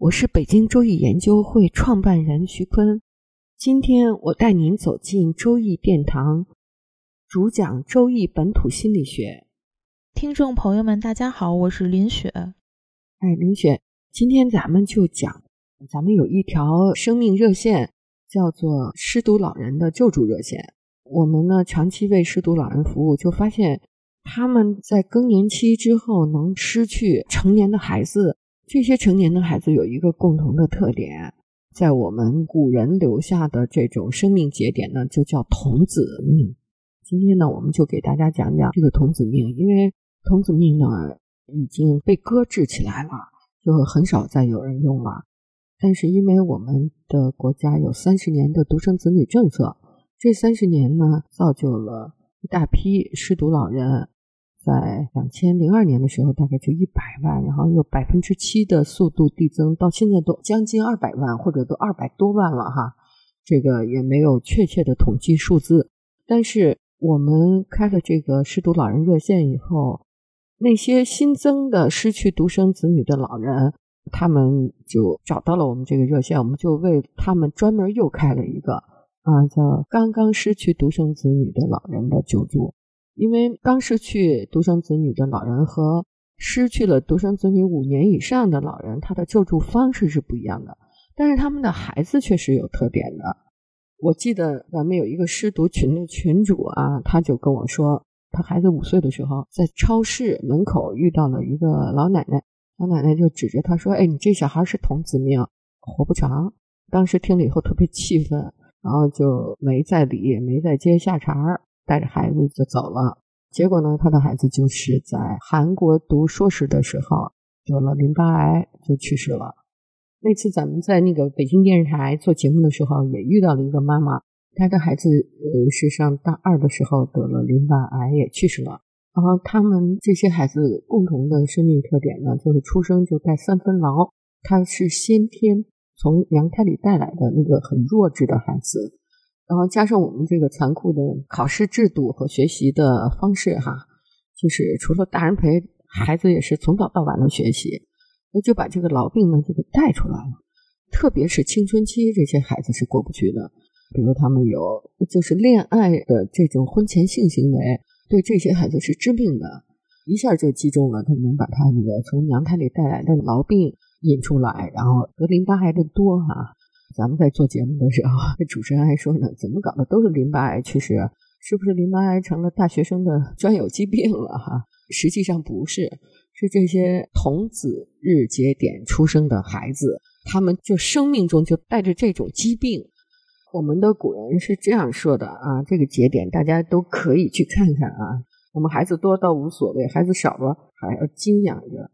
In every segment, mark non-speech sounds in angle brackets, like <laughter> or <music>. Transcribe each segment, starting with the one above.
我是北京周易研究会创办人徐坤，今天我带您走进周易殿堂，主讲周易本土心理学。听众朋友们，大家好，我是林雪。哎，林雪，今天咱们就讲，咱们有一条生命热线，叫做失独老人的救助热线。我们呢长期为失独老人服务，就发现他们在更年期之后能失去成年的孩子。这些成年的孩子有一个共同的特点，在我们古人留下的这种生命节点呢，就叫童子命。今天呢，我们就给大家讲讲这个童子命，因为童子命呢已经被搁置起来了，就很少再有人用了。但是因为我们的国家有三十年的独生子女政策，这三十年呢，造就了一大批失独老人。在两千零二年的时候，大概就一百万，然后又百分之七的速度递增，到现在都将近二百万，或者都二百多万了哈。这个也没有确切的统计数字，但是我们开了这个失独老人热线以后，那些新增的失去独生子女的老人，他们就找到了我们这个热线，我们就为他们专门又开了一个啊，叫刚刚失去独生子女的老人的救助。因为刚失去独生子女的老人和失去了独生子女五年以上的老人，他的救助方式是不一样的，但是他们的孩子确实有特点的。我记得咱们有一个失独群的群主啊，他就跟我说，他孩子五岁的时候在超市门口遇到了一个老奶奶，老奶奶就指着他说：“哎，你这小孩是童子命，活不长。”当时听了以后特别气愤，然后就没再理，没再接下茬儿。带着孩子就走了，结果呢，他的孩子就是在韩国读硕士的时候得了淋巴癌，就去世了。那次咱们在那个北京电视台做节目的时候，也遇到了一个妈妈，她的孩子呃是上大二的时候得了淋巴癌，也去世了。然后他们这些孩子共同的生命特点呢，就是出生就带三分劳，他是先天从娘胎里带来的那个很弱智的孩子。然后加上我们这个残酷的考试制度和学习的方式，哈，就是除了大人陪，孩子也是从早到晚的学习，那就把这个痨病呢就给带出来了。特别是青春期这些孩子是过不去的，比如他们有就是恋爱的这种婚前性行为，对这些孩子是致命的，一下就击中了，他能把他那个从娘胎里带来的痨病引出来，然后得淋巴癌的多哈。咱们在做节目的时候，<laughs> 主持人还说呢：“怎么搞的都是淋巴癌去世？是不是淋巴癌成了大学生的 <laughs> 专有疾病了？”哈，实际上不是，是这些童子日节点出生的孩子，他们就生命中就带着这种疾病。我们的古人是这样说的啊：这个节点大家都可以去看看啊。我们孩子多倒无所谓，孩子少了还要精养着。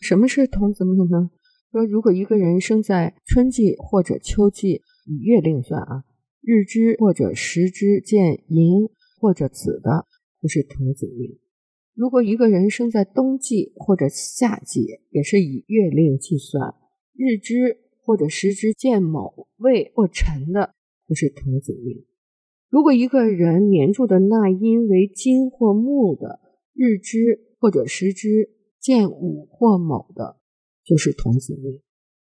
什么是童子命呢？说，如果一个人生在春季或者秋季，以月令算啊，日支或者时支见寅或者子的，就是童子命；如果一个人生在冬季或者夏季，也是以月令计算，日支或者时支见卯未或辰的，就是童子命；如果一个人年柱的纳音为金或木的，日支或者时支见午或卯的。就是童子命。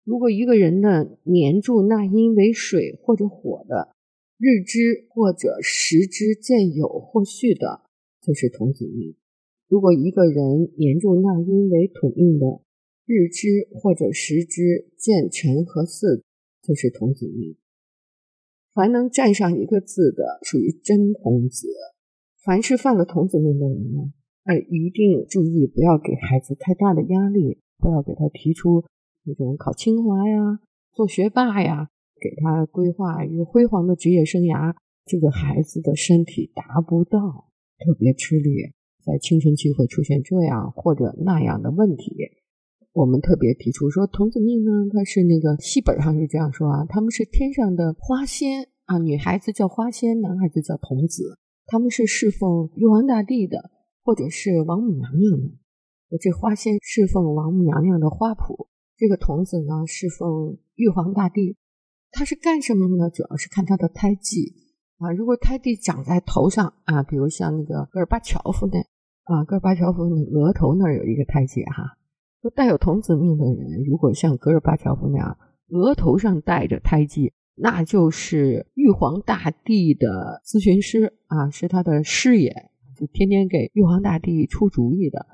如果一个人的年柱纳音为水或者火的，日支或者时支见酉或戌的，就是童子命。如果一个人年柱纳音为土命的，日支或者时支见辰和巳，就是童子命。凡能占上一个字的，属于真童子；凡是犯了童子命的人呢，哎，一定注意不要给孩子太大的压力，不要给他提出那种考清华呀、做学霸呀，给他规划一个辉煌的职业生涯。这个孩子的身体达不到，特别吃力，在青春期会出现这样或者那样的问题。我们特别提出说，童子命呢，它是那个戏本上是这样说啊，他们是天上的花仙啊，女孩子叫花仙，男孩子叫童子。他们是侍奉玉皇大帝的，或者是王母娘娘的。这花仙侍奉王母娘娘的花圃，这个童子呢侍奉玉皇大帝。他是干什么呢？主要是看他的胎记啊。如果胎记长在头上啊，比如像那个戈尔巴乔夫那啊，戈尔巴乔夫那额头那儿有一个胎记哈。说带有童子命的人，如果像戈尔巴乔夫那样额头上带着胎记。那就是玉皇大帝的咨询师啊，是他的师爷，就天天给玉皇大帝出主意的。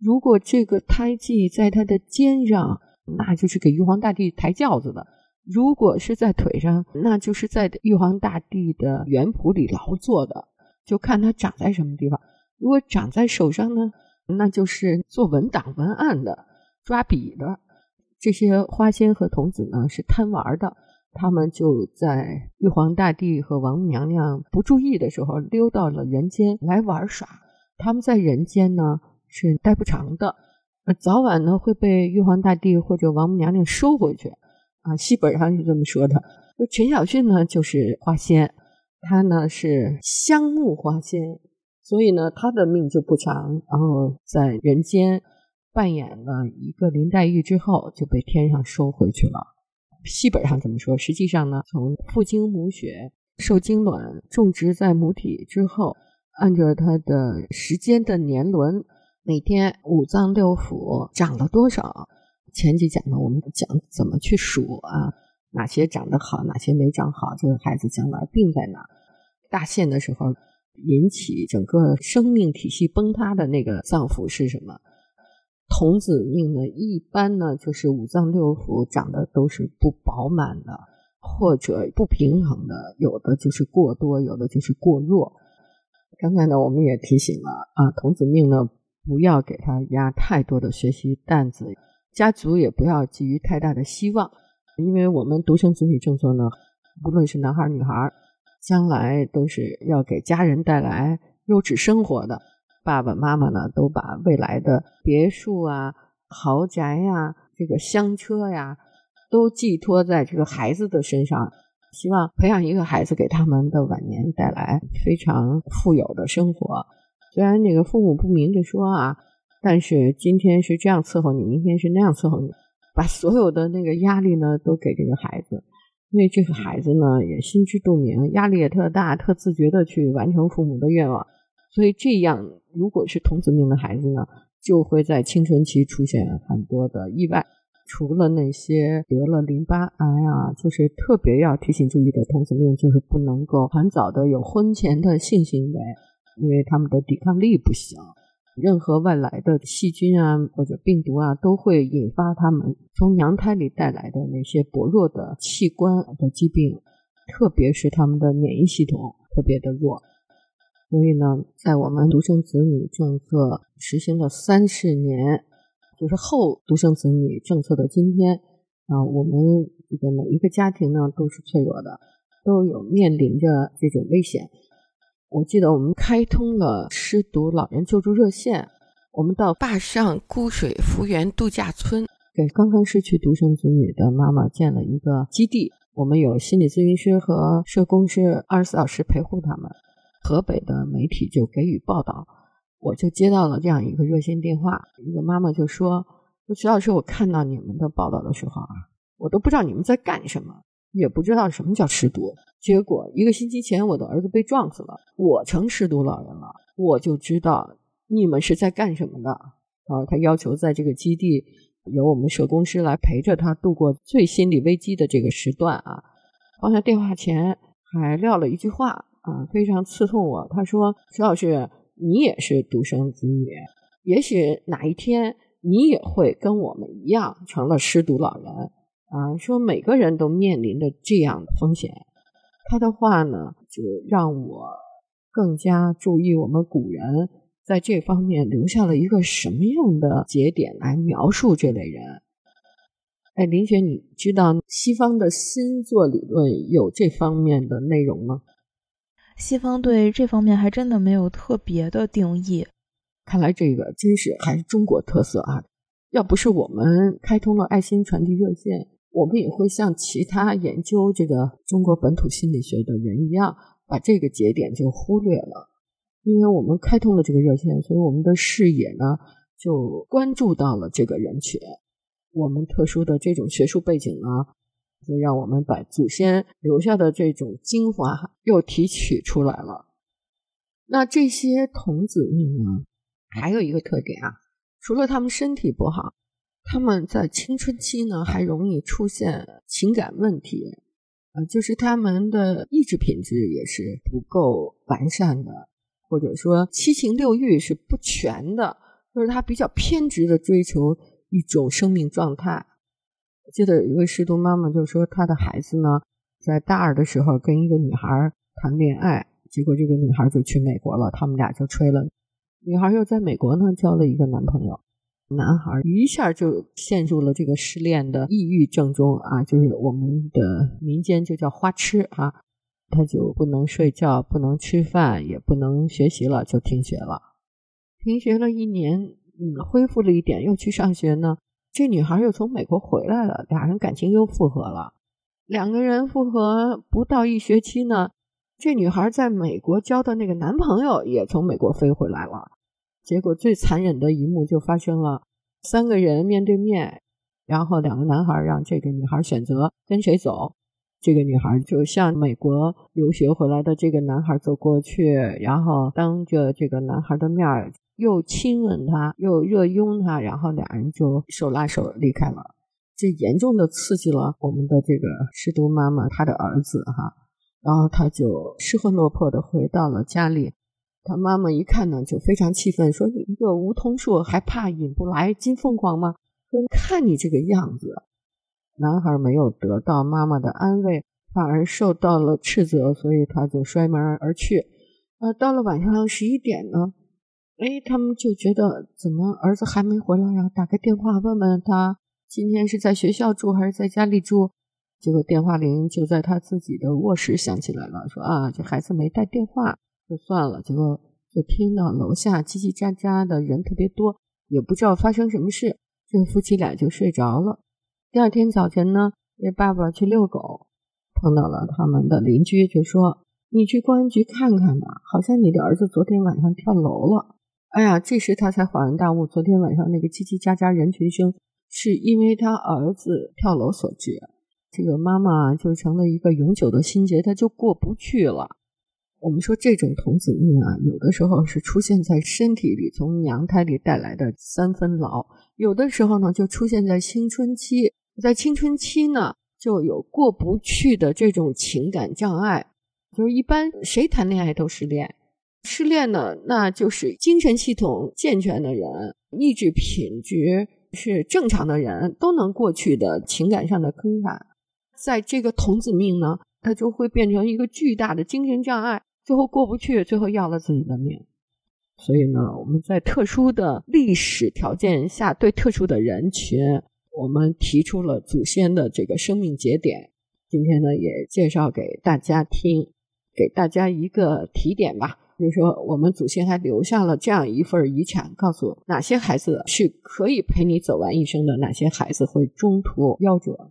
如果这个胎记在他的肩上，那就是给玉皇大帝抬轿子的；如果是在腿上，那就是在玉皇大帝的园圃里劳作的。就看他长在什么地方。如果长在手上呢，那就是做文档文案的、抓笔的。这些花仙和童子呢，是贪玩的。他们就在玉皇大帝和王母娘娘不注意的时候溜到了人间来玩耍。他们在人间呢是待不长的，早晚呢会被玉皇大帝或者王母娘娘收回去。啊，戏本上是这么说的。陈小旭呢就是花仙，他呢是香木花仙，所以呢他的命就不长。然后在人间扮演了一个林黛玉之后，就被天上收回去了。戏本上怎么说？实际上呢，从父精母血受精卵种植在母体之后，按照它的时间的年轮，每天五脏六腑长了多少？前几讲呢，我们讲怎么去数啊？哪些长得好，哪些没长好？这个孩子将来病在哪？大限的时候引起整个生命体系崩塌的那个脏腑是什么？童子命呢，一般呢就是五脏六腑长得都是不饱满的，或者不平衡的，有的就是过多，有的就是过弱。刚才呢，我们也提醒了啊，童子命呢，不要给他压太多的学习担子，家族也不要寄予太大的希望，因为我们独生子女政策呢，不论是男孩女孩，将来都是要给家人带来优质生活的。爸爸妈妈呢，都把未来的别墅啊、豪宅呀、这个香车呀，都寄托在这个孩子的身上，希望培养一个孩子，给他们的晚年带来非常富有的生活。虽然那个父母不明着说啊，但是今天是这样伺候你，明天是那样伺候你，把所有的那个压力呢，都给这个孩子，因为这个孩子呢，也心知肚明，压力也特大，特自觉的去完成父母的愿望。所以这样，如果是童子命的孩子呢，就会在青春期出现很多的意外。除了那些得了淋巴癌啊，就是特别要提醒注意的童子命，就是不能够很早的有婚前的性行为，因为他们的抵抗力不行。任何外来的细菌啊或者病毒啊，都会引发他们从娘胎里带来的那些薄弱的器官的疾病，特别是他们的免疫系统特别的弱。所以呢，在我们独生子女政策实行了三十年，就是后独生子女政策的今天啊，我们这个每一个家庭呢都是脆弱的，都有面临着这种危险。我记得我们开通了失独老人救助热线，我们到坝上沽水福源度假村给刚刚失去独生子女的妈妈建了一个基地，我们有心理咨询师和社工是二十四小时陪护他们。河北的媒体就给予报道，我就接到了这样一个热线电话，一个妈妈就说：“说徐老师，我看到你们的报道的时候啊，我都不知道你们在干什么，也不知道什么叫失独。结果一个星期前，我的儿子被撞死了，我成失独老人了，我就知道你们是在干什么的。”啊，他要求在这个基地由我们社工师来陪着他度过最心理危机的这个时段啊。放下电话前还撂了一句话。啊，非常刺痛我。他说：“徐老师，你也是独生子女，也许哪一天你也会跟我们一样成了失独老人。”啊，说每个人都面临着这样的风险。他的话呢，就让我更加注意我们古人在这方面留下了一个什么样的节点来描述这类人。哎，林雪，你知道西方的星座理论有这方面的内容吗？西方对这方面还真的没有特别的定义。看来这个真是还是中国特色啊！要不是我们开通了爱心传递热线，我们也会像其他研究这个中国本土心理学的人一样，把这个节点就忽略了。因为我们开通了这个热线，所以我们的视野呢就关注到了这个人群。我们特殊的这种学术背景呢，就让我们把祖先留下的这种精华又提取出来了。那这些童子命呢，还有一个特点啊，除了他们身体不好，他们在青春期呢还容易出现情感问题，呃，就是他们的意志品质也是不够完善的，或者说七情六欲是不全的，就是他比较偏执的追求。一种生命状态。记得有一位失独妈妈就说，她的孩子呢，在大二的时候跟一个女孩谈恋爱，结果这个女孩就去美国了，他们俩就吹了。女孩又在美国呢交了一个男朋友，男孩一下就陷入了这个失恋的抑郁症中啊，就是我们的民间就叫花痴啊，他就不能睡觉，不能吃饭，也不能学习了，就停学了。停学了一年。嗯，恢复了一点，又去上学呢。这女孩又从美国回来了，俩人感情又复合了。两个人复合不到一学期呢，这女孩在美国交的那个男朋友也从美国飞回来了。结果最残忍的一幕就发生了：三个人面对面，然后两个男孩让这个女孩选择跟谁走。这个女孩就向美国留学回来的这个男孩走过去，然后当着这个男孩的面儿。又亲吻他，又热拥他，然后俩人就手拉手离开了。这严重的刺激了我们的这个失独妈妈，她的儿子哈，然后他就失魂落魄的回到了家里。他妈妈一看呢，就非常气愤，说：“你一个梧桐树，还怕引不来金凤凰吗？说看你这个样子。”男孩没有得到妈妈的安慰，反而受到了斥责，所以他就摔门而去。呃，到了晚上十一点呢。哎，他们就觉得怎么儿子还没回来呀？打个电话问问他今天是在学校住还是在家里住。结果电话铃就在他自己的卧室响起来了，说啊，这孩子没带电话，就算了。结果就听到楼下叽叽喳喳的人特别多，也不知道发生什么事，这夫妻俩就睡着了。第二天早晨呢，这爸爸去遛狗，碰到了他们的邻居，就说：“你去公安局看看吧，好像你的儿子昨天晚上跳楼了。”哎呀，这时他才恍然大悟，昨天晚上那个叽叽喳喳人群声，是因为他儿子跳楼所致。这个妈妈就成了一个永久的心结，他就过不去了。我们说这种童子命啊，有的时候是出现在身体里，从娘胎里带来的三分牢；有的时候呢，就出现在青春期，在青春期呢，就有过不去的这种情感障碍。就是一般谁谈恋爱都失恋。失恋呢，那就是精神系统健全的人，意志品质是正常的人都能过去的情感上的坑坎。在这个童子命呢，它就会变成一个巨大的精神障碍，最后过不去，最后要了自己的命。所以呢，我们在特殊的历史条件下，对特殊的人群，我们提出了祖先的这个生命节点。今天呢，也介绍给大家听，给大家一个提点吧。就是说，我们祖先还留下了这样一份遗产，告诉哪些孩子是可以陪你走完一生的，哪些孩子会中途夭折。